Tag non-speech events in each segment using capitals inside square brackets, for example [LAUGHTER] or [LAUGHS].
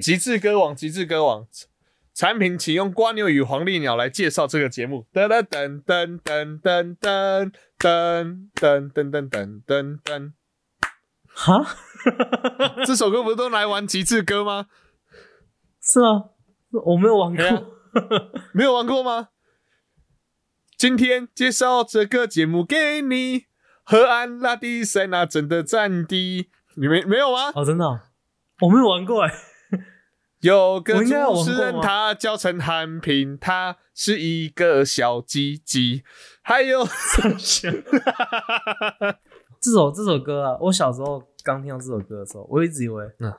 极致歌王，极致歌王，产品请用瓜牛与黄鹂鸟来介绍这个节目。噔噔噔噔噔噔噔噔噔噔噔噔噔噔。哈，[LAUGHS] 这首歌不是都来玩极致歌吗？是吗？我没有玩过。[LAUGHS] 没有玩过吗？今天介绍这个节目给你，河岸拉迪塞纳真的战地，你没没有吗？哦，真的哦、我没有玩过哎。有个主持人，他叫陈汉平，他是一个小鸡鸡。还有，[LAUGHS] 这首这首歌啊，我小时候刚听到这首歌的时候，我一直以为，嗯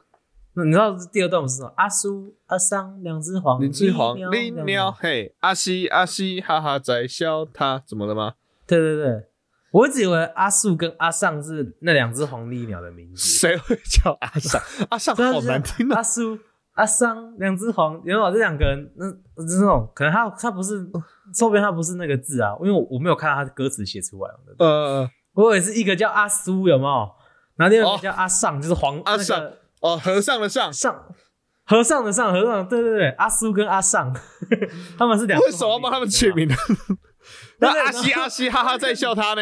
那你知道第二段不是什么阿叔阿桑两只黄林志煌、鸟林两鸟，嘿，阿西阿西，哈哈在笑他，怎么了吗？对对对，我一直以为阿树跟阿尚是那两只黄鹂鸟的名字，谁会叫阿尚？阿尚好难听啊！阿苏阿桑两只黄，原来这两个人，那就是那种可能他他不是后边他不是那个字啊，因为我我没有看到他的歌词写出来，呃，我以为是一个叫阿苏有没有？然后另外一哦个叫阿尚，就是黄阿尚那个哦，和尚的尚，尚和尚的尚和尚，对对对，阿苏跟阿尚，[LAUGHS] 他们是两个为什么要帮他们取名呢？[LAUGHS] 那阿西阿西，哈哈 [LAUGHS] 在笑他呢？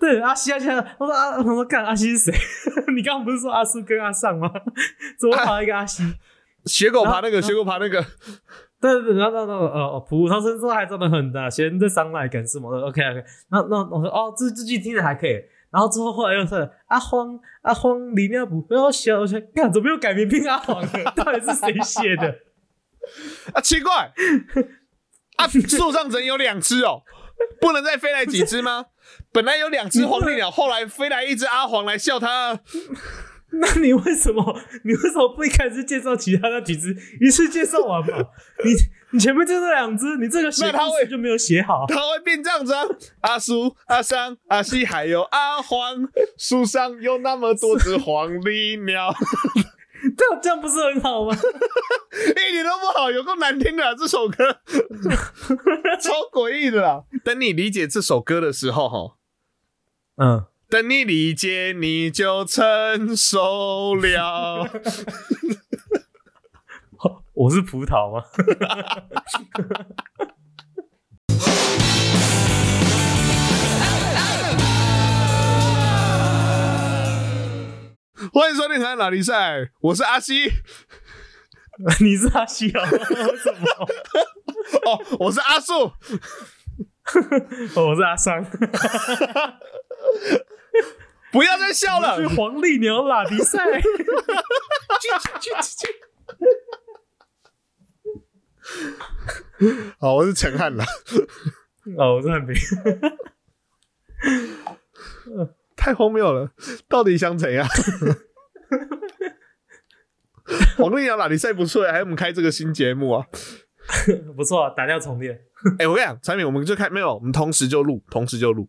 对，阿西阿西，我说阿，我说看阿西是谁？你刚刚不是说阿苏跟阿尚吗？怎么跑到一个阿西？学狗爬那个，学狗爬那个，对对对，然后然后呃，普通身说还真的很大，闲着上来干什么的？OK OK，那那我说哦，这这句听着还可以。然后之后后来又是阿荒阿荒里面不要笑，我想干怎么又改名变阿黄了？[LAUGHS] 到底是谁写的？啊，奇怪，[LAUGHS] 啊，树上人有两只哦，不能再飞来几只吗？[LAUGHS] 本来有两只黄鹂鸟，后来飞来一只阿黄来笑它。[LAUGHS] 那你为什么你为什么不一开始介绍其他那几只，一次介绍完嘛？[LAUGHS] 你你前面就这两只，你这个写那他会故事就没有写好。他会变这样子啊！阿叔、阿桑、阿西，还有阿黄，树上有那么多只黄鹂鸟，这 [LAUGHS] 样这样不是很好吗？一点都不好，有够难听的啊、这首歌，超诡异的啦！等你理解这首歌的时候，哈，嗯，等你理解，你就成熟了。[LAUGHS] 我是葡萄吗？[LAUGHS] 欢迎收听《台湾拉力赛》，我是阿西。[LAUGHS] 你是阿西哦？什么？哦，我是阿树。哦我是阿桑。不要再笑了是。黄鹂鸟拉迪赛。去去去好，我是陈汉啦。哦，我是汉平。太荒谬了，到底想怎样？[LAUGHS] 黄鹂鸟拉力赛不错，还有我们开这个新节目啊！[LAUGHS] 不错、啊，打掉重练。哎、我跟你讲，产品我们就开没有，我们同时就录，同时就录，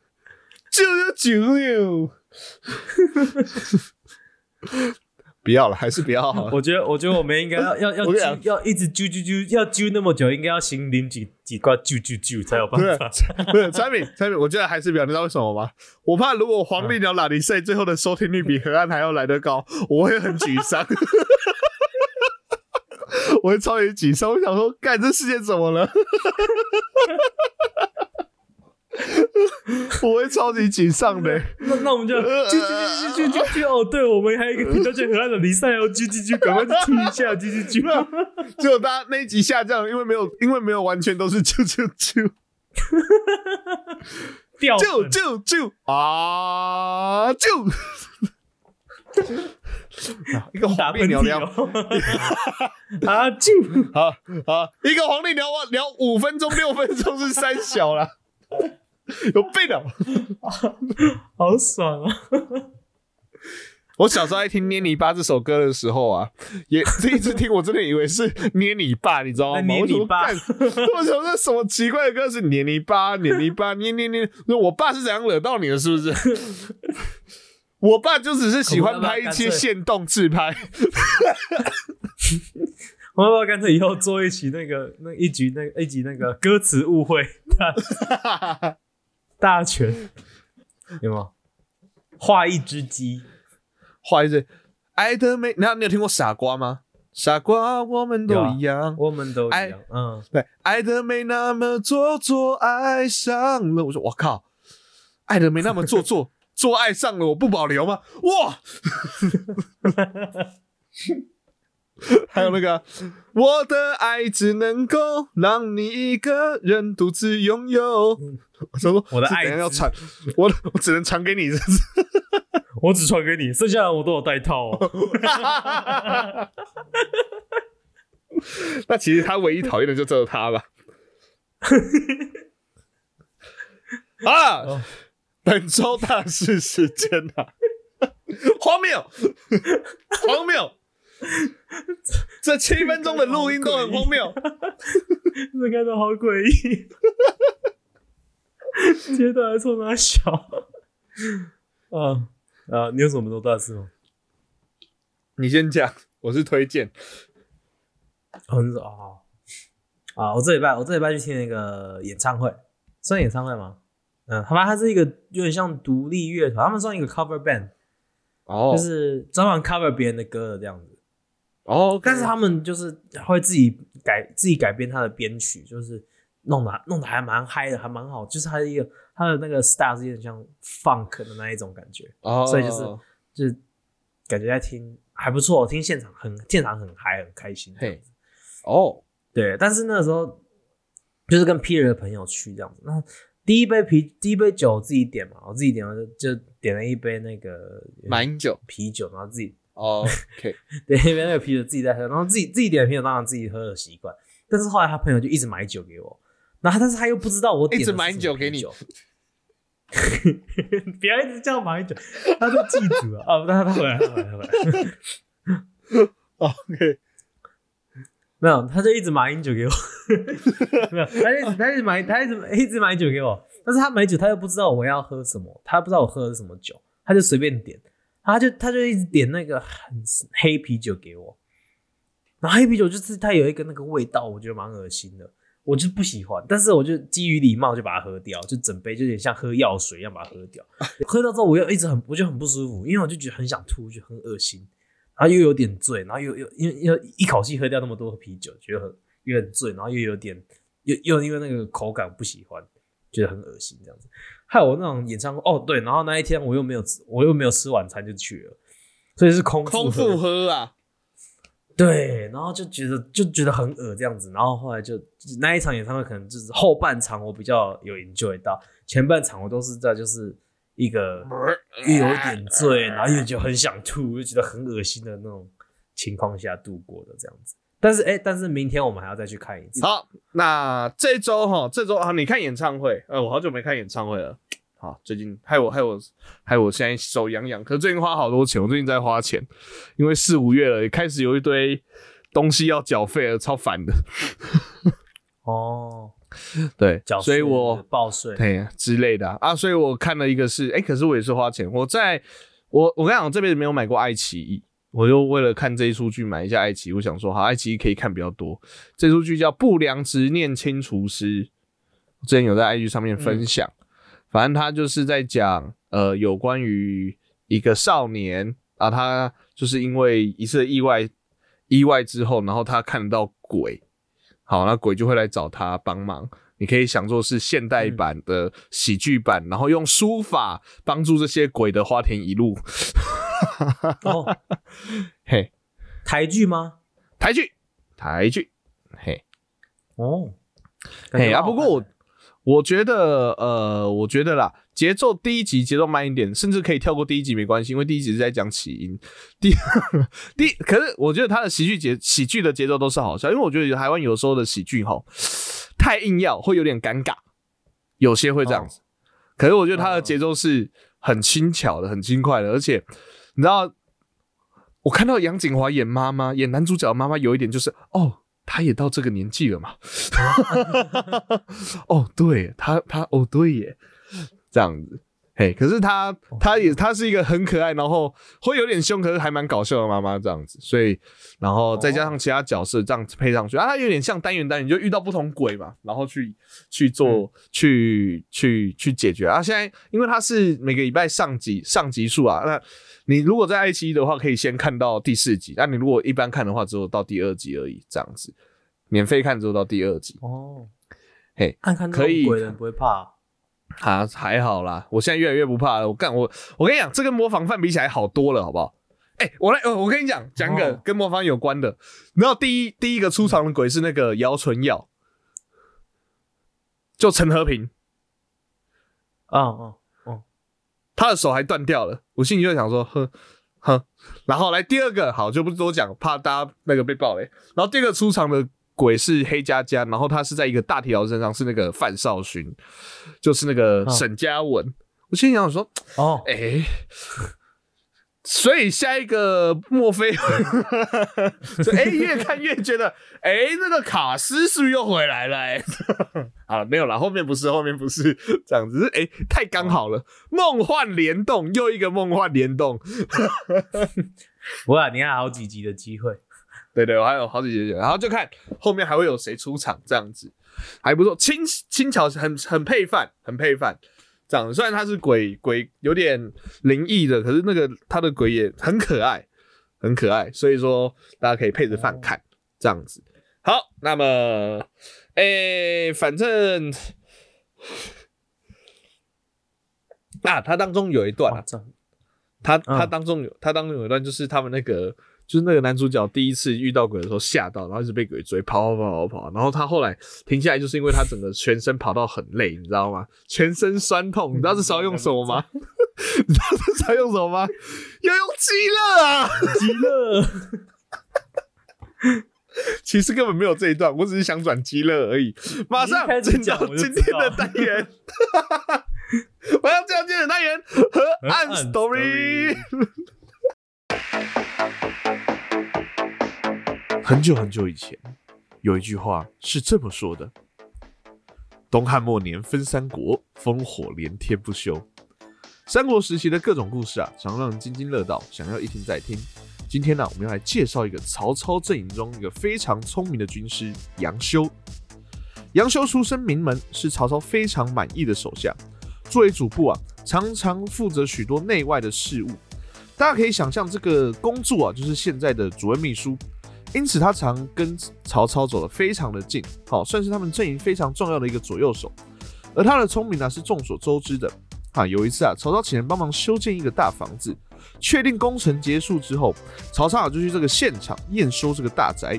九九九不要了，还是不要好了。我觉得，我觉得我们应该要要要要一直揪揪揪，要揪那么久，应该要先淋几几罐揪揪揪才有办法。不是产品产品，[LAUGHS] 我觉得还是不要。你知道为什么吗？我怕如果黄鹂鸟拉力赛最后的收听率比河岸还要来得高，我会很沮丧。[LAUGHS] 我会超级沮丧，我想说，干这世界怎么了？[LAUGHS] 我会超级沮丧的、那那我们就啾啾啾啾啾啾哦，对，我们还有一个频道叫河岸的离赛哦，啾啾啾，赶快去听一下，啾啾啾。结果大家那一集下降，因为没有，因为没有完全都是啾啾啾。掉啾粉。啾啾啊啾，[LAUGHS] 一个黄鹂鸟聊，[LAUGHS] 啊啾，好好，一个黄鹂鸟聊五分钟六分钟是三小啦，有病啊！[LAUGHS] [LAUGHS] 好爽啊！我小时候爱听《捏泥巴》这首歌的时候啊，也第一次听，我真的以为是捏你爸，你知道吗？捏泥巴我想说 [LAUGHS] 什么奇怪的歌是捏泥巴，捏泥巴，捏捏捏。我爸是怎样惹到你的？是不是？我爸就只是喜欢拍一些现动自拍。我要不要干脆以后做一期那个那一集那一集那个歌词误会大大全有吗？画一只鸡，画一只爱的美。那你有听过傻瓜吗？傻瓜，我们都一样，我们都一爱样。嗯，对，爱的没那么做作，爱上了。我说我靠，爱的没那么做作，[LAUGHS] 做爱上了，我不保留吗？哇！[LAUGHS] [LAUGHS] 还有那个，我的爱只能够让你一个人独自拥有。我想说，我的爱之要传，我我只能传给你，[LAUGHS] 我只传给你，剩下的我都有带套哦。[LAUGHS] 那其实他唯一讨厌的就只有他吧。啊哦，本周大事时间啊，荒谬，荒谬！[LAUGHS] 这七分钟的录音都很荒谬。[LAUGHS] 这看到好诡异，[LAUGHS] 接段还冲他笑。啊啊！你有什么都大事吗？你先讲，我是推荐。很少啊啊！我这礼拜我这礼拜去听那个演唱会，算演唱会吗？嗯，好吧，它是一个有点像独立乐团，他们算一个 cover band，、哦就是专门 cover 别人的歌的这样子。哦，但是他们就是会自己改自己改编他的编曲，就是弄得弄得还蛮嗨的，还蛮好。就是他的一个他的那个 style 是有点像 funk 的那一种感觉，哦，所以就是就是感觉在听还不错，听现场很现场很嗨很开心。哦，对，但是那时候就是跟 Peter 的朋友去这样子。那第一杯啤第一杯酒我自己点嘛，我自己点了就就点了一杯那个马英九。啤酒，然后自己哦，OK，[LAUGHS] 对，那边那个啤酒自己在喝，然后自己自己点的啤酒当然自己喝的习惯，但是后来他朋友就一直买酒给我，然后但是他又不知道我点一直买酒给你。[LAUGHS] 不要一直叫买酒，他是记住了。[LAUGHS] 啊，他他回来他回来他回来，OK，没有，他就一直买饮酒给我，没有，他一直他一直买他一直一直买酒给我，但是他买酒他又不知道我要喝什么，他不知道我喝的是什么酒，他就随便点，他就他就一直点那个很黑啤酒给我，然后黑啤酒就是它有一个那个味道，我觉得蛮恶心的，我就不喜欢，但是我就基于礼貌就把它喝掉，就整杯就有点像喝药水一样把它喝掉，喝到之后我又一直很我就很不舒服，因为我就觉得很想吐，就很恶心。然后又有点醉，然后又又因为因为一口气喝掉那么多啤酒，觉得很又很醉，然后又有点又又因为那个口感不喜欢，觉得很恶心这样子。还有我那种演唱会哦，对，然后那一天我又没有吃，我又没有吃晚餐就去了，所以是空空腹腹喝啊，对，然后就觉得就觉得很恶这样子，然后后来就那一场演唱会可能就是后半场我比较有 enjoy 到，前半场我都是在就是一个又有点醉，然后又就很想吐，又觉得很恶心的那种情况下度过的这样子。但是哎、但是明天我们还要再去看一次。好，那这周哈，这周啊，你看演唱会，呃，我好久没看演唱会了。好，最近害我害我害我现在手痒痒，可是最近花好多钱，我最近在花钱，因为四五月了，也开始有一堆东西要缴费了，超烦的。[LAUGHS] 哦，对缴，所以我报税，对之类的啊啊，所以我看了一个是，哎、可是我也是花钱，我在我我跟你讲，我这辈子没有买过爱奇艺，我就为了看这一出剧买一下爱奇艺，我想说好，爱奇艺可以看比较多。这出剧叫《不良执念清除师》，我之前有在 IG 上面分享，反正他就是在讲呃有关于一个少年啊，他就是因为一次意外意外之后，然后他看得到鬼，好，那鬼就会来找他帮忙。你可以想作是现代版的喜剧版，然后用书法帮助这些鬼的花田一路。哦，嘿，台剧吗？台剧，台剧，嘿，哦，嘿啊！不过我我觉得，呃，我觉得啦，节奏第一集节奏慢一点，甚至可以跳过第一集没关系，因为第一集是在讲起因。第 [LAUGHS] 第，可是我觉得他的喜剧节喜剧的节奏都是好笑，因为我觉得台湾有时候的喜剧哈太硬要，会有点尴尬，有些会这样子。可是我觉得他的节奏是很轻巧的，很轻快的，而且你知道我看到杨景华演妈妈，演男主角的妈妈，有一点就是哦，她也到这个年纪了嘛。[LAUGHS] 哦，对她她哦，对耶，这样子。嘿，可是他，他也，他是一个很可爱，然后会有点凶，可是还蛮搞笑的妈妈这样子。所以，然后再加上其他角色这样子配上去，啊，他有点像单元单元，就遇到不同鬼嘛，然后去去做，去去去解决。啊，现在因为他是每个礼拜上集上集数啊，那你如果在爱奇艺的话，可以先看到第四集；那你如果一般看的话，只有到第二集而已，这样子。免费看只有到第二集哦。嘿，看看可以，鬼人不会怕。啊，[LAUGHS] 还好啦，我现在越来越不怕了。我干我，我跟你讲，这跟模仿犯比起来好多了，好不好？哎，我来，我跟你讲，讲个跟模仿有关的。然后第一第一个出场的鬼是那个姚纯耀，就陈和平。啊哦哦，他的手还断掉了。我心里就想说，哼哼。然后来第二个，好就不多讲，怕大家那个被爆雷。然后第二个出场的。鬼是黑加加，然后他是在一个大条身上，是那个范少勋，就是那个沈嘉文。我心想说，哦，哎，所以下一个莫非？[LAUGHS] 哎，越看越觉得，哎，那个卡斯是不是又回来了？哎，[LAUGHS] 啊，没有了，后面不是，后面不是这样子，哎，太刚好了，梦幻联动，又一个梦幻联动。[LAUGHS] 不过你还好几集的机会。对对，我还有好几集，然后就看后面还会有谁出场，这样子还不错，轻轻巧，很很配饭，很配饭。这样，虽然他是鬼鬼，有点灵异的，可是那个他的鬼也很可爱，很可爱，所以说大家可以配着饭看，这样子。好，那么，哎，反正啊，他当中有一段，他他当中有他当中有一段，就是他们那个。就是那个男主角第一次遇到鬼的时候吓到，然后一直被鬼追，跑跑跑跑跑，然后他后来停下来，就是因为他整个全身跑到很累，你知道吗？全身酸痛，你知道这时候用什么吗？[LAUGHS] 你知道这时候用什么吗？要用极乐啊！极乐。其实根本没有这一段，我只是想转极乐而已。马上进到今天的单元，[LAUGHS] 我要进入今天的单元和暗 story。很久很久以前，有一句话是这么说的：“东汉末年分三国，烽火连天不休。”三国时期的各种故事啊，常让人津津乐道，想要一听再听。今天呢，我们要来介绍一个曹操阵营中一个非常聪明的军师杨修。杨修出身名门，是曹操非常满意的手下。作为主簿啊，常常负责许多内外的事务。大家可以想象，这个工作啊，就是现在的主任秘书。因此，他常跟曹操走得非常的近，好，算是他们阵营非常重要的一个左右手。而他的聪明呢，是众所周知的。啊，有一次啊，曹操请人帮忙修建一个大房子，确定工程结束之后，曹操啊就去这个现场验收这个大宅。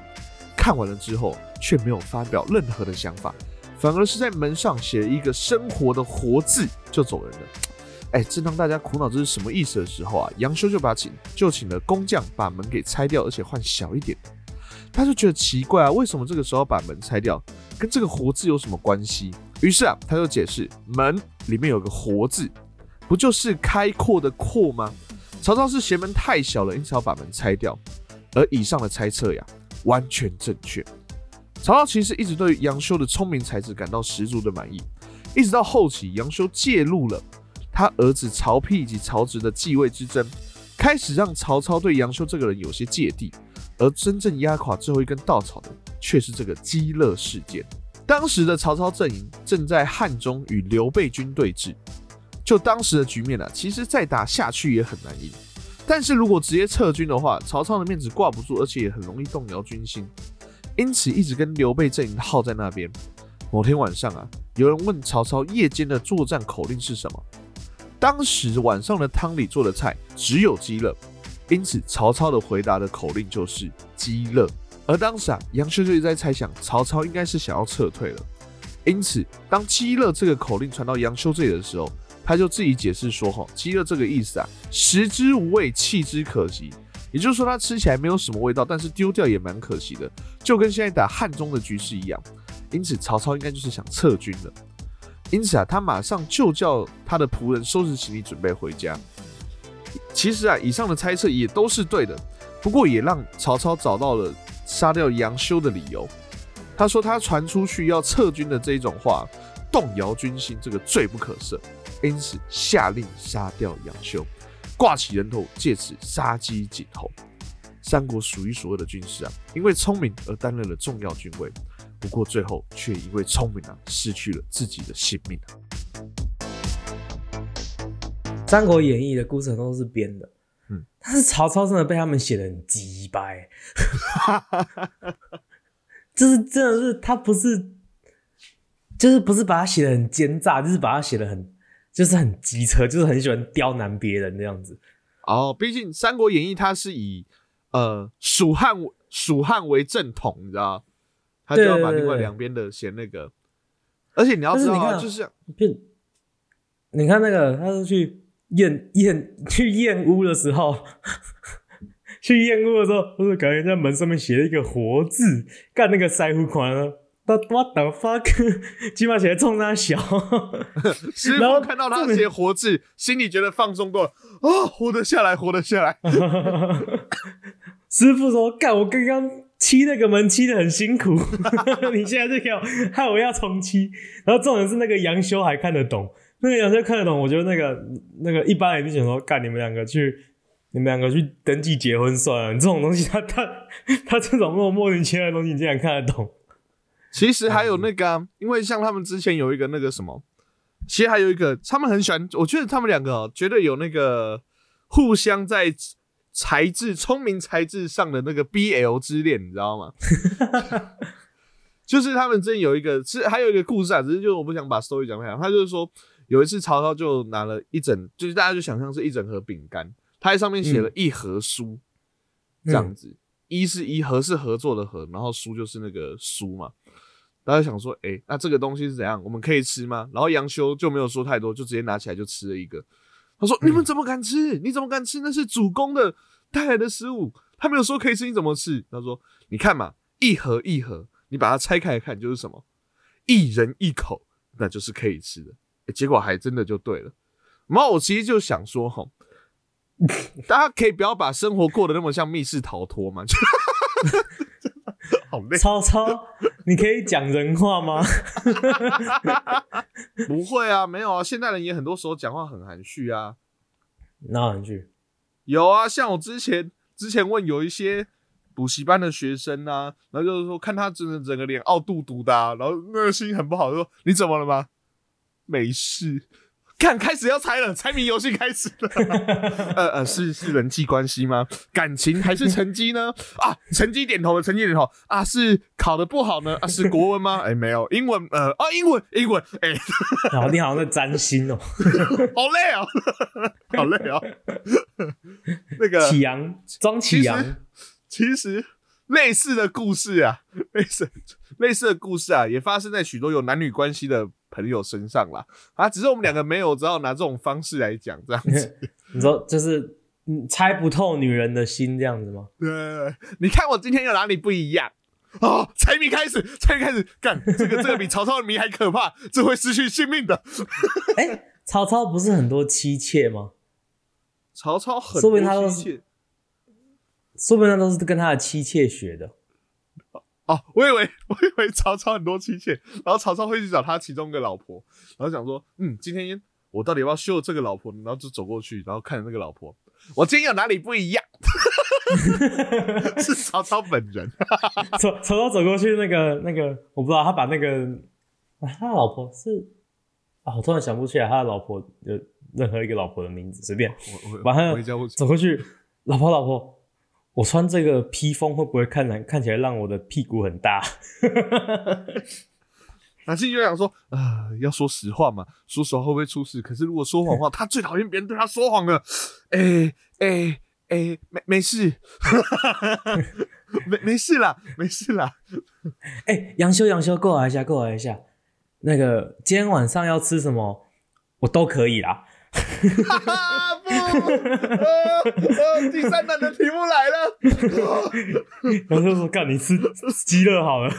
看完了之后，却没有发表任何的想法，反而是在门上写了一个“生活”的“活”字就走人了。哎，正当大家苦恼这是什么意思的时候啊，杨修就把请就请了工匠把门给拆掉，而且换小一点。他就觉得奇怪啊，为什么这个时候把门拆掉，跟这个“活”字有什么关系？于是啊，他就解释门里面有个“活”字，不就是开阔的“阔”吗？曹操是嫌门太小了，因此要把门拆掉。而以上的猜测呀，完全正确。曹操其实一直对杨修的聪明才智感到十足的满意，一直到后期杨修介入了他儿子曹丕以及曹植的继位之争，开始让曹操对杨修这个人有些芥蒂。而真正压垮最后一根稻草的，却是这个基乐事件。当时的曹操阵营正在汉中与刘备军对峙，就当时的局面呢，其实再打下去也很难赢。但是如果直接撤军的话，曹操的面子挂不住，而且也很容易动摇军心。因此一直跟刘备阵营耗在那边。某天晚上啊，有人问曹操夜间的作战口令是什么？当时晚上的汤里做的菜只有鸡乐。因此，曹操的回答的口令就是“饥乐”。而当时啊，杨修就在猜想，曹操应该是想要撤退了。因此，当“饥乐”这个口令传到杨修这里的时候，他就自己解释说：“哈，饥乐这个意思啊，食之无味，弃之可惜。也就是说，它吃起来没有什么味道，但是丢掉也蛮可惜的，就跟现在打汉中的局势一样。因此，曹操应该就是想撤军了。因此啊，他马上就叫他的仆人收拾行李，准备回家。其实啊，以上的猜测也都是对的，不过也让曹操找到了杀掉杨修的理由。他说他传出去要撤军的这一种话，动摇军心，这个罪不可赦，因此下令杀掉杨修，挂起人头，借此杀鸡儆猴。三国数一数二的军师啊，因为聪明而担任了重要军位，不过最后却因为聪明啊，失去了自己的性命啊。《三国演义》的故事很多都是编的，嗯。嗯，但是曹操真的被他们写的很鸡掰，[LAUGHS] 就是真的是他不是，就是不是把他写的很奸诈，就是把他写的很，就是很机车，就是很喜欢刁难别人这样子。哦，毕竟《三国演义》它是以呃蜀汉蜀汉为正统，你知道？他就要把另外两边的写那个，而且你要知道、就是变，你看那个，他是去验验 [LAUGHS] 去验屋的时候，[LAUGHS] 去验屋的时候，我就感觉人家门上面写了一个“活”字，干那个腮胡款了。what what the fuck？鸡 [LAUGHS] 巴起来冲他小，师然后傅看到他写活字，心里觉得放松多了啊，活得下来，活得下来。师傅说：“干，我刚刚漆那个门漆的很辛苦，你现在就给我害我要重漆。”然后重点是那个杨修还看得懂，那个杨修看得懂，我觉得那个那个一般人就想说：“干，你们两个去，你们两个去登记结婚算了。”你这种东西他，他他这种那种莫名其妙的东西，你竟然看得懂？其实还有那个、啊，因为像他们之前有一个那个什么，其实还有一个，他们很喜欢，我觉得他们两个、哦、绝对有那个互相在才智、聪明才智上的那个 BL 之恋，你知道吗？[LAUGHS] 就是他们之前有一个，是还有一个故事啊，只是就是我不想把 story 讲太长。他就是说，有一次曹操就拿了一整，就是大家就想象是一整盒饼干，他在上面写了一盒书，这样子，一是一合是合作的合，然后书就是那个书嘛。大家想说，哎、那这个东西是怎样？我们可以吃吗？然后杨修就没有说太多，就直接拿起来就吃了一个。他说：“你们怎么敢吃？你怎么敢吃？那是主公的带来的食物，他没有说可以吃，你怎么吃？”他说：“你看嘛，一盒一盒，你把它拆开来看，就是什么，一人一口，那就是可以吃的。诶结果还真的就对了。然后我其实就想说，哈，大家可以不要把生活过得那么像密室逃脱嘛，就 [LAUGHS] 好累。超超，你可以讲人话吗？[LAUGHS] 不会啊，没有啊，现代人也很多时候讲话很含蓄啊。哪含蓄？有啊，像我之前之前问有一些补习班的学生啊，然后就是说看他真的整个脸凹肚肚的、啊，然后那个心情很不好，就说你怎么了吗？没事。看，开始要猜了，猜谜游戏开始了。[LAUGHS] 呃呃，是是人际关系吗？感情还是成绩呢？啊，成绩点头了，成绩点头啊，是考的不好呢？啊，是国文吗？[LAUGHS] 哎、没有，英文，呃，啊，英文，英文，哎、[LAUGHS] 你好像在占星哦、好累啊，好累啊。那个启阳，装启阳。其实类似的故事啊，[LAUGHS] 类似类似的故事啊，也发生在许多有男女关系的朋友身上啦。啊，只是我们两个没有，只好拿这种方式来讲，这样子。[LAUGHS] 你说就是你猜不透女人的心这样子吗？对，你看我今天有哪里不一样？哦，猜谜开始，猜谜开始，干这个这个比曹操的谜还可怕，这会失去性命的。[LAUGHS] 哎、曹操不是很多妻妾吗？曹操很多妻妾说不定那都是跟他的妻妾学的。哦，我以为 [LAUGHS] 我以为曹操很多妻妾，然后曹操会去找他其中一个老婆，然后想说，嗯，今天我到底要不要秀这个老婆？然后就走过去，然后看着那个老婆，我今天有哪里不一样？[LAUGHS] 是曹操本人，[LAUGHS] 曹曹操走过去，那个那个，我不知道，他把那个、啊、他的老婆是啊，我突然想不起来他的老婆有任何一个老婆的名字，随便我我把他走过去，老婆老婆，我穿这个披风会不会看来看起来让我的屁股很大？[LAUGHS] 男性就想说，啊、要说实话嘛，说实话会不会出事？可是如果说谎话，他最讨厌别人对他说谎了。哎哎哎，没没事，[LAUGHS] 没没事啦，没事啦。哎、杨修杨修，过来一下，过来一下，那个今天晚上要吃什么，我都可以啦。[LAUGHS] 第三弹的题目来了。然后就说：“干，你吃鸡肋好了。[LAUGHS]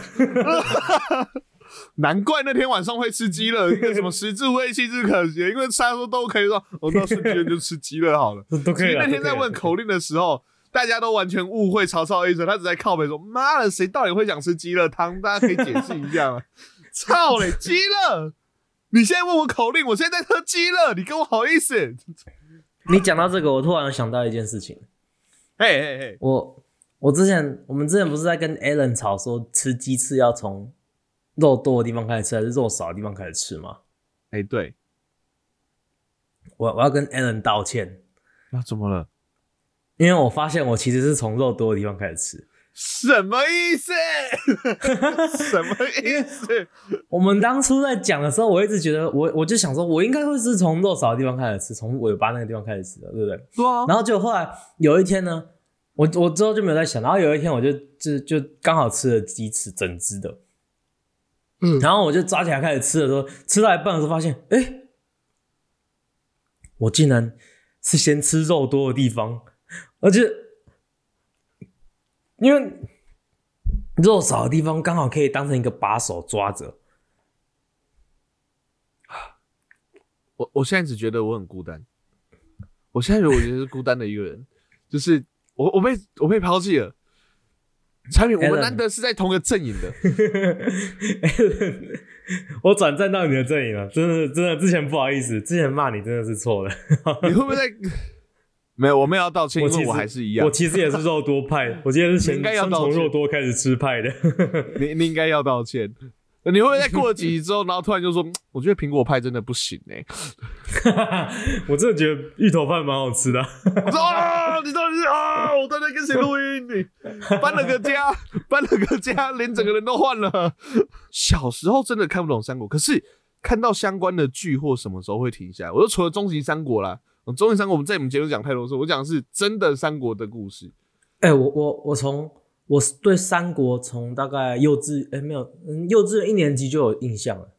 难怪那天晚上会吃鸡肋，一个什么食之无味，弃之可惜，因为大家说都可以说，我、哦、那瞬间就吃鸡肋好了。[LAUGHS] 都可以那天在问口令的时候，大家都完全误会曹操的意思，他只在靠北说：“妈的，谁到底会想吃鸡乐汤？大家可以解释一下吗？” [LAUGHS] 操嘞，鸡乐！你现在问我口令，我现在在喝鸡乐，你跟我好意思？你讲到这个，我突然想到一件事情。嘿嘿嘿，我我之前我们之前不是在跟 Alan 吵说吃鸡翅要从肉多的地方开始吃，还是肉少的地方开始吃吗？哎，对，我我要跟 Alan 道歉，那怎么了？因为我发现我其实是从肉多的地方开始吃。什么意思？[LAUGHS] 什么意思？我们当初在讲的时候，我一直觉得我我就想说，我应该会是从肉少的地方开始吃，从尾巴那个地方开始吃的，对不对？对啊。然后就后来有一天呢，我我之后就没有在想，然后有一天我就就就刚好吃了鸡翅整只的，嗯，然后我就抓起来开始吃的时候，吃到一半的时候发现，哎，我竟然是先吃肉多的地方，而且。因为肉少的地方刚好可以当成一个把手抓着。[SIGHS] 我我现在只觉得我很孤单，我现在我觉得是孤单的一个人，就是我我被我被抛弃了。产品我们难得是在同个阵营的，[LAUGHS] 我转战到你的阵营了，真的真的，之前不好意思，之前骂你真的是错了。[LAUGHS] 你会不会在？没有，我们要道歉，因为我还是一样。我其实也是肉多派，我今天是先先从肉多开始吃派的。[LAUGHS] 你你应该要道歉。你会不会在过了几集之后，然后突然就说：“我觉得苹果派真的不行哎。”我真的觉得芋头派蛮好吃的。啊！你到底是啊？我刚才跟谁录音？你搬了个家，搬了个家，连整个人都换了。小时候真的看不懂三国，可是看到相关的剧或什么时候会停下来？我就除了终极三国啦。中原三国，我们在我们节目讲太多次，我讲的是真的三国的故事。哎，我我我从我对三国从大概幼稚哎没有，嗯，幼稚一年级就有印象了。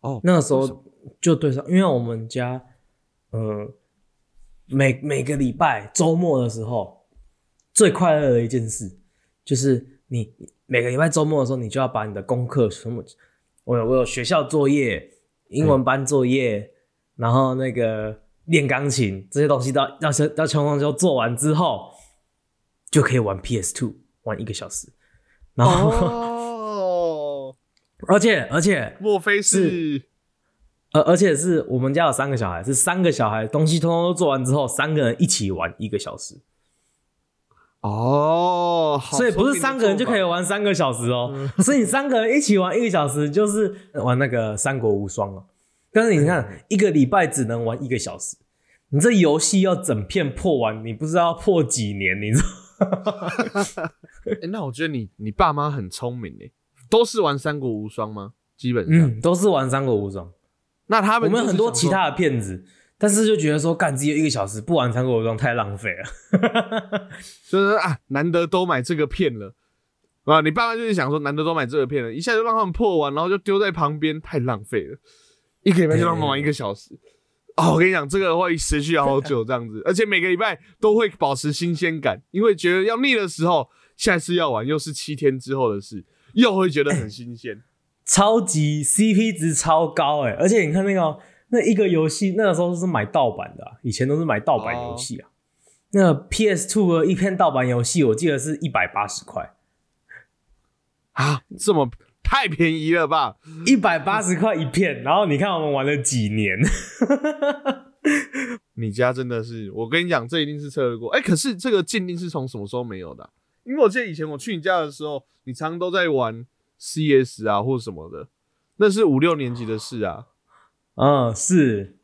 哦，那个时候就对上，因为我们家，呃，每每个礼拜周末的时候，最快乐的一件事就是你每个礼拜周末的时候，你就要把你的功课什么，我有我有学校作业、英文班作业。然后那个练钢琴这些东西，到要要要全部都做完之后，就可以玩 PS Two 玩一个小时。然后，[LAUGHS] 而且而且，莫非是？而而且是我们家有三个小孩，是三个小孩东西通通都做完之后，三个人一起玩一个小时。哦，所以不是三个人就可以玩三个小时哦，所以你三个人一起玩一个小时，就是玩那个三国无双了。但是你看，一个礼拜只能玩一个小时，你这游戏要整片破完，你不知道破几年，你知道？[LAUGHS] 哎，那我觉得你你爸妈很聪明哎，都是玩三国无双吗？基本上都是玩三国无双。那他们我们很多其他的骗子，但是就觉得说干只有一个小时不玩三国无双太浪费了，[LAUGHS] 就是啊，难得都买这个片了啊，你爸妈就是想说难得都买这个片了，一下就让他们破完，然后就丢在旁边，太浪费了。一个礼拜就让他们玩一个小时哦！我跟你讲，这个会持续好久这样子，而且每个礼拜都会保持新鲜感，因为觉得要腻的时候，下次要玩又是七天之后的事，又会觉得很新鲜，[COUGHS] 超级 CP 值超高哎！而且你看那个那一个游戏，那个时候是买盗版的，以前都是买盗版游戏啊。那 PS Two 的一片盗版游戏，我记得是一百八十块啊，这么。太便宜了吧，一百八十块一片，然后你看我们玩了几年，[LAUGHS] 你家真的是，我跟你讲，这一定是测得过。哎，可是这个鉴定是从什么时候没有的？因为我记得以前我去你家的时候，你常都在玩 CS 啊或什么的，那是五六年级的事啊。嗯，是。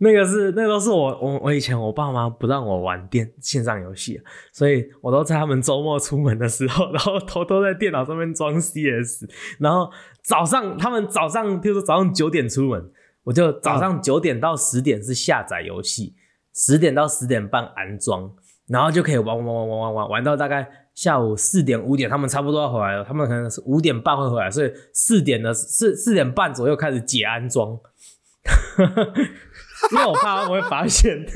那个是，那都是我我我以前我爸妈不让我玩电线上游戏，所以我都在他们周末出门的时候，[LAUGHS] 然后偷偷在电脑上面装 CS，然后早上他们早上，比如说早上九点出门，我就早上九点到十点是下载游戏，十点到十点半安装，然后就可以玩玩玩玩玩玩玩到大概下午四点五点，他们差不多要回来了，他们可能是五点半会回来，所以四点的四四点半左右开始解安装。[LAUGHS] [LAUGHS] 因为我怕他们会发现，[LAUGHS]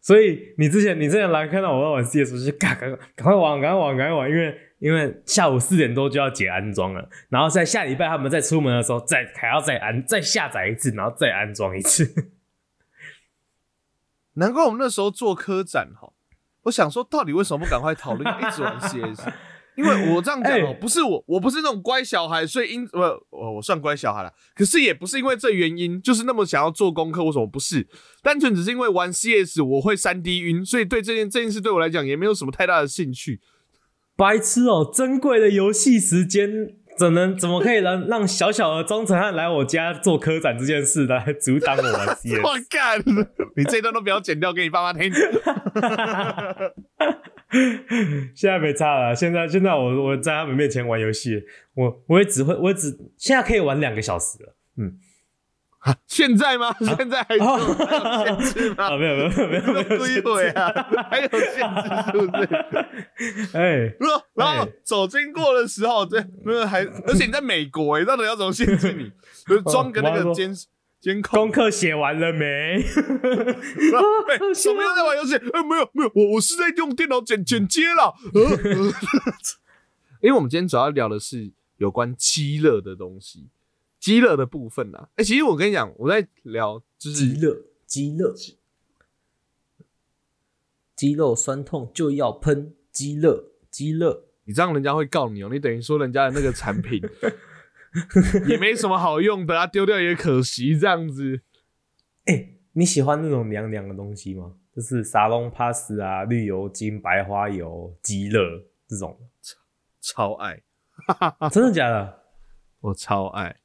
所以你之前你之前来看到我在玩 CS，就赶赶赶快玩，赶快玩，赶快玩，因为因为下午四点多就要解安装了，然后在下礼拜他们再出门的时候再还要再安再下载一次，然后再安装一次。[LAUGHS] 难怪我们那时候做科展哈，我想说到底为什么不赶快讨论，一直玩 CS？因为我这样讲哦、哎不是我，我不是那种乖小孩，所以因不我我算乖小孩了，可是也不是因为这原因，就是那么想要做功课，为什么不是？单纯只是因为玩 CS 我会三 D 晕，所以对这件这件事对我来讲也没有什么太大的兴趣。白痴哦、珍贵的游戏时间，怎能怎么可以让让小小的庄成汉来我家做科展这件事来阻挡我玩 CS？我干，[LAUGHS] 你这一段都不要剪掉给你爸妈听。[LAUGHS] [LAUGHS] 现在没差了，现在现在我我在他们面前玩游戏，我我也只会，我也只现在可以玩两个小时了。嗯，现在吗？现在还是哦还有限制吗？[LAUGHS] 啊，没有没有没有没有没有归回啊，还有限制是不是？哎，然后然后哎走经过的时候，对，没有还，而且你在美国哎，到底要怎么限制你？就是装个那个监监控功，课写完了没？然 [LAUGHS] 后哎，什么又在玩游戏？哎，没有没有，我我是在用电脑剪剪接啦。呃呃 [LAUGHS] 因为我们今天主要聊的是有关鸡肋的东西，鸡肋的部分啊。哎，其实我跟你讲，我在聊就是鸡肋，鸡肋，肌肉酸痛就要喷鸡肋，鸡肋。你这样人家会告你哦、你等于说人家的那个产品 [LAUGHS] 也没什么好用的啊，丢掉也可惜，这样子。哎、你喜欢那种凉凉的东西吗？就是沙龙 pass 啊、绿油精、白花油、鸡肋这种，超爱，[LAUGHS] 真的假的？我超爱，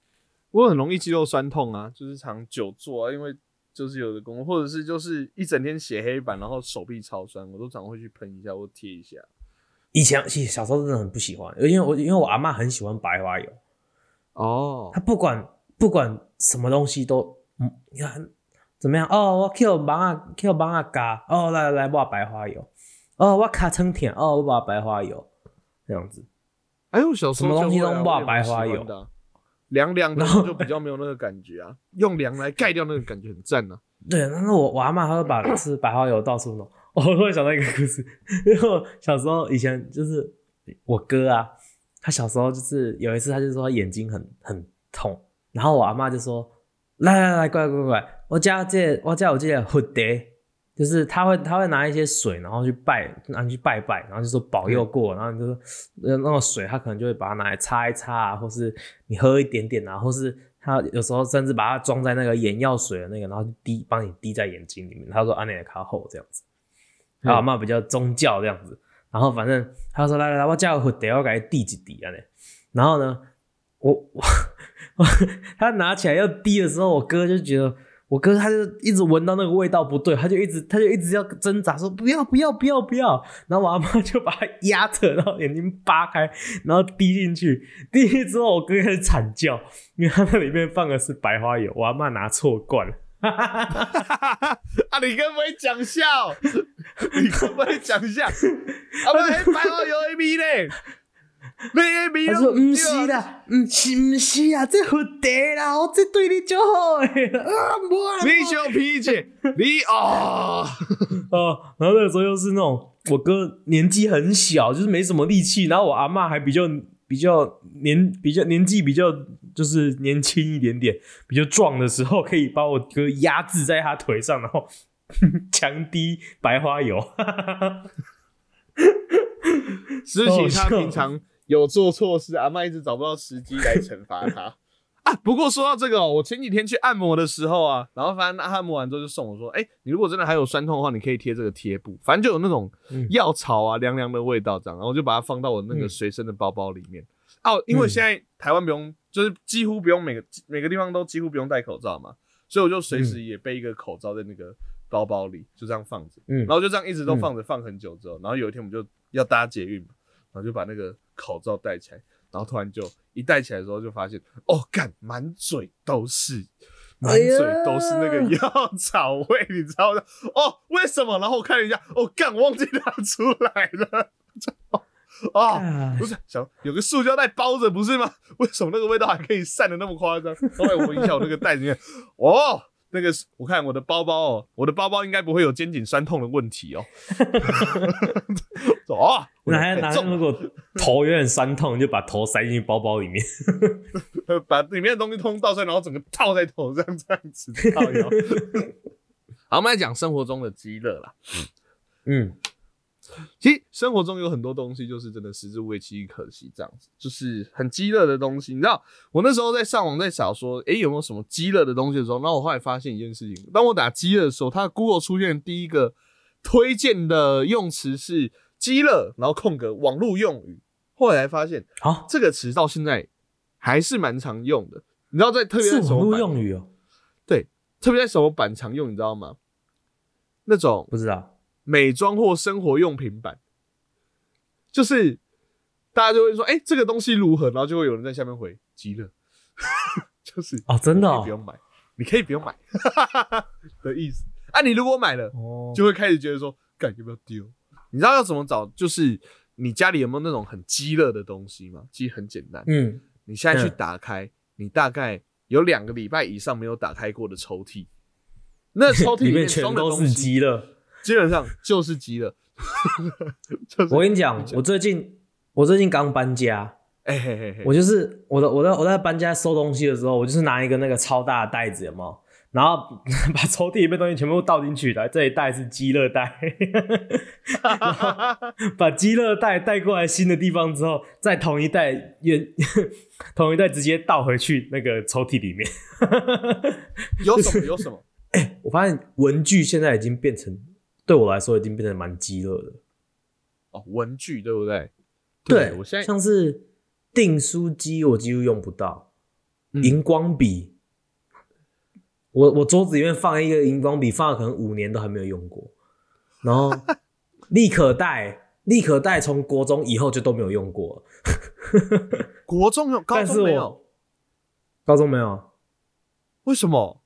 我很容易肌肉酸痛啊，就是常久坐啊，因为就是有的工，或者是就是一整天写黑板，然后手臂超酸，我都常会去喷一下或贴一下。以前其实小时候真的很不喜欢，因为我因为我阿妈很喜欢白花油，哦他不管不管什么东西都嗯，你看怎么样？哦，我 Q 帮啊 Q 帮啊嘎，哦来来来，我白花油，哦我卡成甜，哦我把白花油，这样子。哎，我小时候什么东西都不好我也蛮喜白花油的啊凉凉的就比较没有那个感觉啊，用凉来盖掉那个感觉很赞啊。对，然后我我阿妈她会把吃白花油到处弄。[LAUGHS] 我突然想到一个故事，因为我小时候以前就是我哥啊，他小时候就是有一次他就说他眼睛很很痛，然后我阿妈就说来来来，过来过来过来，我家这我家我这个蝴蝶，就是他会他会拿一些水，然后去拜，拿去拜拜，然后就说保佑过，然后你就说呃那个水，他可能就会把它拿来擦一擦啊，或是你喝一点点啊，或是他有时候甚至把它装在那个眼药水的那个，然后滴帮你滴在眼睛里面。他说安内卡后这样子，嗯然后阿妈比较宗教这样子，然后反正他说来来来，我叫我得要给他滴几滴啊呢，然后呢，我我 [LAUGHS] 他拿起来要滴的时候，我哥就觉得。我哥他就一直闻到那个味道不对，他就一直他就一直要挣扎说不要不要不要不要，然后我阿妈就把他压着，然后眼睛扒开，然后滴进去，滴进去之后我哥开始惨叫，因为他那里面放的是白花油，我阿妈拿错罐了。啊，你该不会讲笑？你该不会讲笑？啊，不是白花油 A B 嘞，你 A B 他说：“唔是啦，唔是不是啊，这蝴蝶啦，我这对你就好诶。啊，无啊，你小脾气，你哦，哦，然后那个时候又是那种我哥年纪很小，就是没什么力气，然后我阿妈还比较比较年比较年纪比较就是年轻一点点，比较壮的时候，可以把我哥压制在他腿上，然后 [LAUGHS] 强滴白花油。[LAUGHS] 事情他好笑平常有做错事，阿妈一直找不到时机来惩罚他。啊，不过说到这个哦，我前几天去按摩的时候啊，然后反正按摩完之后就送我说，哎、你如果真的还有酸痛的话，你可以贴这个贴布，反正就有那种嗯。药草啊凉凉的味道这样，然后我就把它放到我那个嗯。随身的包包里面。哦，因为现在台湾不用，就是几乎不用每个每个地方都几乎不用戴口罩嘛，所以我就随时也备一个口罩在那个包包里，就这样放着。嗯。然后就这样一直都放着，放很久之后，然后有一天我们就要搭捷运嘛，然后就把那个口罩戴起来，然后突然就一戴起来的时候就发现，哦，干，满嘴都是，满嘴都是那个药草味，[LAUGHS] 你知道吗？哦，为什么？然后我看了一下，哦，干，我忘记拿出来了。哦，啊不是，想有个塑胶袋包着不是吗？为什么那个味道还可以散的那么夸张？后来我闻一下我那个袋子里面，哦，那个我看我的包包哦，我的包包应该不会有肩颈酸痛的问题哦。[LAUGHS] [LAUGHS] 哦，我哪还哪太重如果头有点酸痛，就把头塞进去包包里面。[LAUGHS] 把里面的东西通通倒出来，然后整个套在头上这样子套腰。[LAUGHS] 好，我们来讲生活中的饥乐啦。嗯，其实生活中有很多东西，就是真的食之无味，弃之可惜，这样子，就是很饥乐的东西。你知道，我那时候在上网在找说，诶、有没有什么饥乐的东西的时候，那我后来发现一件事情，当我打饥乐的时候，它 Google 出现第一个推荐的用词是饥乐，然后空格网络用语。后来才发现，好，这个词到现在还是蛮常用的。你知道在特别是网络在什么版用语哦，对，特别在什么版常用，你知道吗？那种不知道。美妆或生活用品版，就是大家就会说，哎、这个东西如何？然后就会有人在下面回极乐，[LAUGHS] 就是哦，真的哦可以不，用买，你可以不用买 [LAUGHS] 的意思。啊，你如果买了，哦，就会开始觉得说，干要不要丢？你知道要怎么找？就是你家里有没有那种很鸡乐的东西吗？其实很简单，嗯，你现在去嗯打开，你大概有两个礼拜以上没有打开过的抽屉，那抽屉里面面全都是装的东西鸡了。基本上就是鸡了。就是我跟你讲，我最近我最近刚搬家，哎嘿嘿嘿，我就是我的我在我在搬家收东西的时候，我就是拿一个那个超大的袋子，有没有？然后 [LAUGHS] 把抽屉里面东西全部倒进去来，这一袋是鸡乐袋，然后 [LAUGHS] 把鸡乐袋带过来新的地方之后，再同一袋原 [LAUGHS] 同一袋直接倒回去那个抽屉里面。有什么有什么？我发现文具现在已经变成对我来说已经变成蛮鸡乐的。哦，文具对不对？对，我现在像是订书机，我几乎用不到。嗯荧光笔，我我桌子里面放一个荧光笔，放了可能五年都还没有用过。然后 [LAUGHS] 立可带，立可带从国中以后就都没有用过了。[LAUGHS] 国中有，高中没有，高中没有，为什么？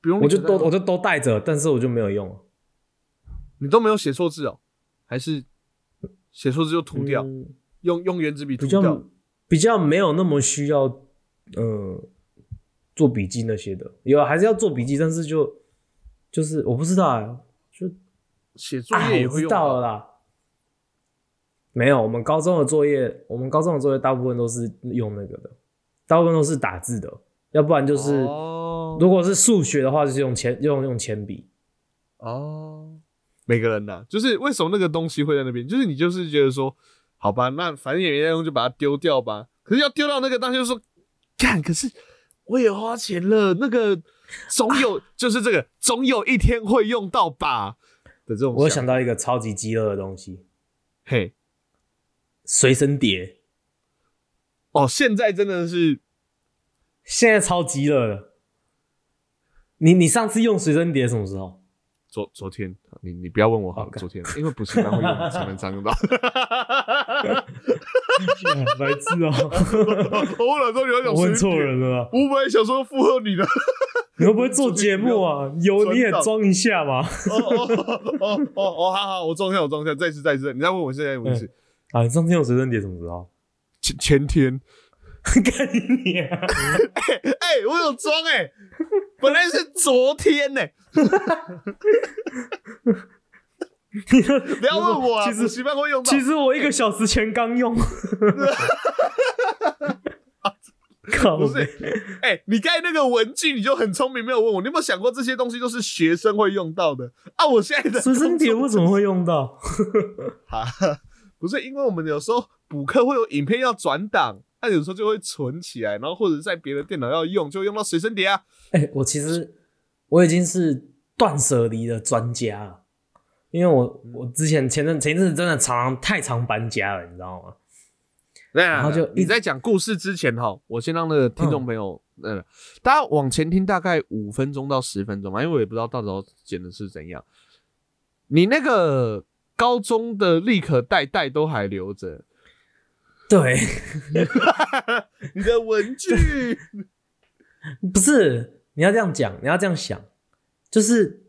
不用，我就都我就都带着，但是我就没有用。你都没有写错字哦，还是写错字就涂掉，嗯用用圆珠笔涂掉？比较没有那么需要，呃，做笔记那些的，有还是要做笔记，但是就就是我不知道啊，就写作业也会用到。了啦。没有，我们高中的作业，我们高中的作业大部分都是用那个的，大部分都是打字的，要不然就是、哦如果是数学的话，就是用铅用用铅笔。哦，每个人呐、就是为什么那个东西会在那边？就是你就是觉得说，好吧，那反正也没在用，就把它丢掉吧。可是要丢到那个当时，就说，干，可是我也花钱了，那个总有，[LAUGHS] 就是这个总有一天会用到吧的这种。我有想，到一个超级饥饿的东西，嘿，随身碟，哦，现在真的是现在超饥饿了。你你上次用随身碟什么时候？昨昨天，你你不要问我好了昨天，因为不是班会用，[LAUGHS] 才能常用到。[LAUGHS] 白痴啊、[LAUGHS] 我哪知道你要讲我问错人了啦。我本来想说附和你的。你会不会做节目啊？[LAUGHS] 有你也装一下嘛。哦哦哦哦哦，好好，我装一下，我装一下，再次再次，你再问我现在问题是啊，你上次用随身碟什么时候？前前天，干你啊！哎，我有装哎，本来是昨天呢，[LAUGHS] 不要问我啊，其实补习班会用到其。实我一个小时前刚用。[LAUGHS] 靠不是北，哎、你刚才那个文具你就很聪明，没有问我，你有没有想过这些东西都是学生会用到的啊？我现在的随身碟工作为什么会用到？[LAUGHS] 哈，不是因为我们有时候补课会有影片要转档，那、有时候就会存起来，然后或者在别的电脑要用，就会用到随身碟啊。哎、我其实我已经是断舍离的专家了，因为我我之前前阵前一阵子真的常常太常搬家了，你知道吗？然然后就你在讲故事之前哈，我先让那个听众朋友，呃，大家往前听大概五分钟到十分钟吧，因为我也不知道到时候剪的是怎样。你那个高中的立可带带都还留着，对，[LAUGHS] 你的文具不是你要这样讲，你要这样想，就是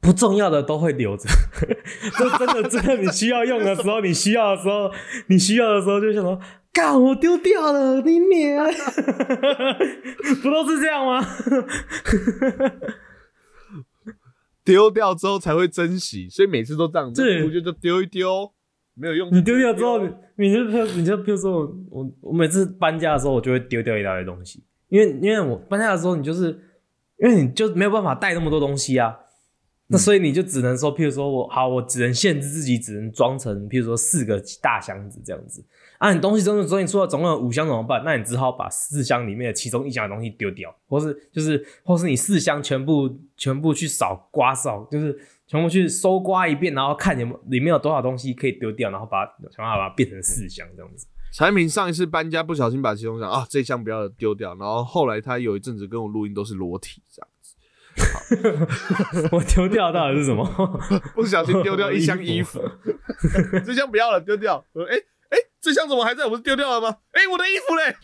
不重要的都会留着。[LAUGHS] 就真的 [LAUGHS] 真的，你需要用的时候，你需要的时候，你需要的时候就想说，干我丢掉了，你娘，[LAUGHS] 不都是这样吗？丢掉之后才会珍惜，所以每次都这样，对我觉得丢一丢，没有用。你丢掉之后，你你就譬如你就譬如说我我我每次搬家的时候，我就会丢掉一大堆东西，因为因为我搬家的时候，你就是因为你就没有办法带那么多东西啊，那所以你就只能说，譬如说我好，我只能限制自己，只能装成譬如说四个大箱子这样子。啊，你东西真的总你出了总共有五箱怎么办？那你只好把四箱里面的其中一箱的东西丢掉，或是就是或是你四箱全部全部去扫刮扫，就是全部去搜刮一遍，然后看有没有里面有多少东西可以丢掉，然后把它想办法把它变成四箱这样子。产品上一次搬家不小心把其中箱啊这箱不要丢掉，然后后来他有一阵子跟我录音都是裸体这样子。[LAUGHS] 我丢掉到底是什么？[LAUGHS] 不小心丢掉一箱衣服，[LAUGHS] 这箱不要了，丢掉。我说，哎、哎、这箱怎么还在？我不是丢掉了吗？哎、我的衣服嘞！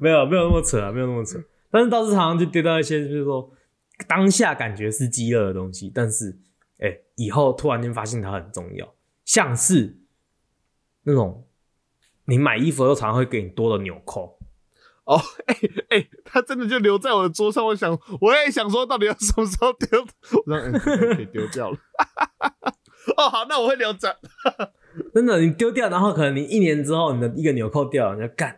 没有没有那么扯啊，没有那么扯。但是倒是常常就丢掉一些，就是说当下感觉是饥饿的东西，但是哎、以后突然间发现它很重要，像是那种你买衣服的时候常常会给你多的纽扣。哦，[LAUGHS] 哎、哎、他真的就留在我的桌上。我想，我也想说，到底要什么时候丢？我让、嗯、可以丢掉了。[LAUGHS] 哦，好，那我会留着。[LAUGHS] 真的，你丢掉，然后可能你一年之后，你的一个纽扣掉了，你就干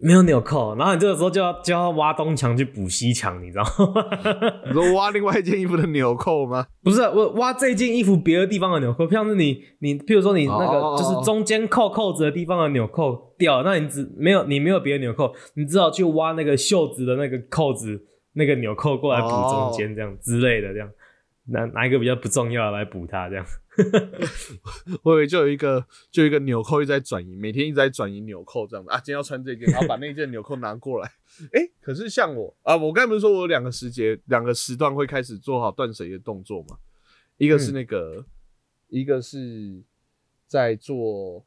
没有纽扣，然后你这个时候就要就要挖东墙去补西墙，你知道吗？[LAUGHS] 你说挖另外一件衣服的纽扣吗？不是我挖这件衣服别的地方的纽扣，像是你你，譬如说你那哦个就是中间扣扣子的地方的纽扣掉了，那你只没有你没有别的纽扣，你只好去挖那个袖子的那个扣子那个纽扣过来补中间这样之类的，这样拿拿一个比较不重要的来补它这样。[LAUGHS] 我以为就有一个，就有一个纽扣一直在转移，每天一直在转移纽扣这样子啊。今天要穿这件，然后把那件纽扣拿过来。哎、可是像我啊，我刚才不是说我有两个时节、两个时段会开始做好断舍离的动作嘛？一个是那个，一个是在做，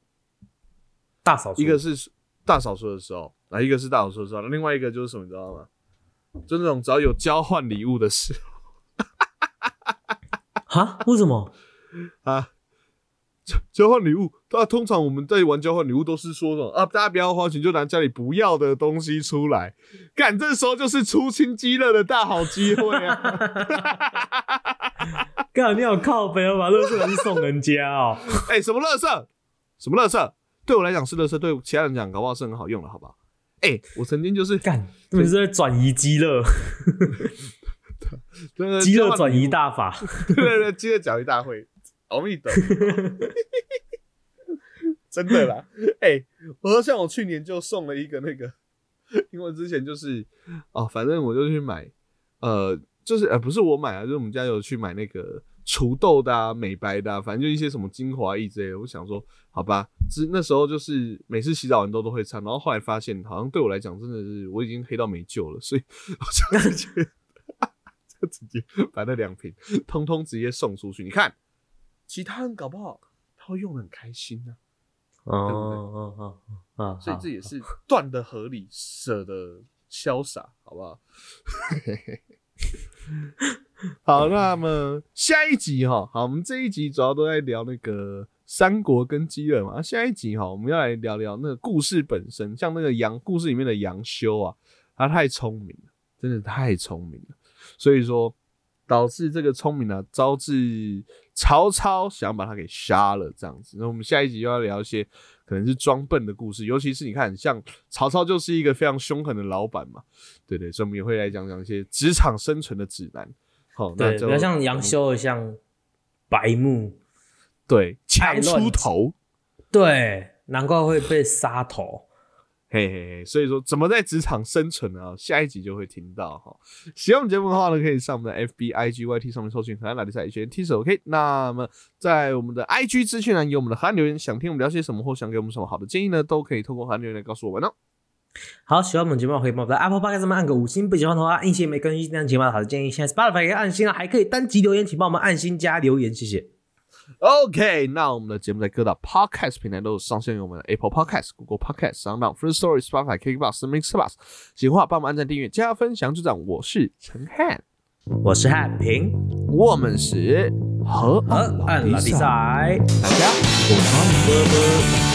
大扫除，一个是大扫除的时候啊，一个是大扫除的时候，另外一个就是什么，你知道吗？就那种只要有交换礼物的时候 [LAUGHS] 哈？为什么？啊，交交换礼物，那通常我们在玩交换礼物都是说什么啊，大家不要花钱，就拿家里不要的东西出来，干这时候就是出清积乐的大好机会啊！[LAUGHS] 干你好靠背哦，把乐色拿去送人家哦。[LAUGHS] 哎、什么乐色？什么乐色？对我来讲是乐色，对其他人讲搞不好是很好用的，好不好？哎、我曾经就是干，你们是在转移饥饿，那个饥饿转移大法。对对对，饥饿奖励大会，阿弥陀佛，真的啦。哎、我说像我去年就送了一个那个，[LAUGHS] 因为之前就是哦，反正我就去买，呃，就是呃，不是我买啊，就是我们家有去买那个除痘的啊、美白的啊，反正就一些什么精华液之类。我想说，好吧，之那时候就是每次洗澡完都都会擦，然后后来发现好像对我来讲真的是我已经黑到没救了，所以我就直接 [LAUGHS] 就直接把那两瓶通通直接送出去。你看，其他人搞不好他会用的很开心呢、哦哦哦哦，所以这也是断的合理，舍得潇洒，好不好？[LAUGHS] 好，那么下一集哈，好，我们这一集主要都在聊那个三国跟饥饿嘛。下一集哈，我们要来聊聊那个故事本身，像那个杨故事里面的杨修啊，他太聪明了，真的太聪明了，所以说导致这个聪明呢、招致曹操想把他给杀了这样子。那我们下一集又要聊一些可能是装笨的故事，尤其是你看，像曹操就是一个非常凶狠的老板嘛，对对，所以我们也会来讲讲一些职场生存的指南。好，那对，就比较像杨修的，像白目，对，强出头，对，难怪会被杀头。嘿嘿嘿，所以说怎么在职场生存呢？下一集就会听到哈。喜欢我们节目的话呢，可以上我们的 FB、IG、YT 上面搜寻“河南拉力赛 H N T 手 OK。那么在我们的 IG 资讯栏有我们的河南留言，想听我们聊些什么或想给我们什么好的建议呢，都可以透过河南留言来告诉我们哦。好，喜欢我们节目的可以帮我们在 Apple Podcast 上面按个五星，不喜欢的话按一星没更新这样节目好的建议。现在 Spotify 可以按星了，还可以单击留言，请帮我们按星加留言，谢谢。OK，那我们的节目在各大 Podcast 平台都有上线，有我们的 Apple Podcast、Google Podcast、SoundOn、First Story、Spotify、KKBox、Mixbox。喜欢的话帮我们按赞、订阅、加分享、就这样。我是陈汉，我是汉平，我们是河和岸按拉力赛，赛。大家晚安，拜拜。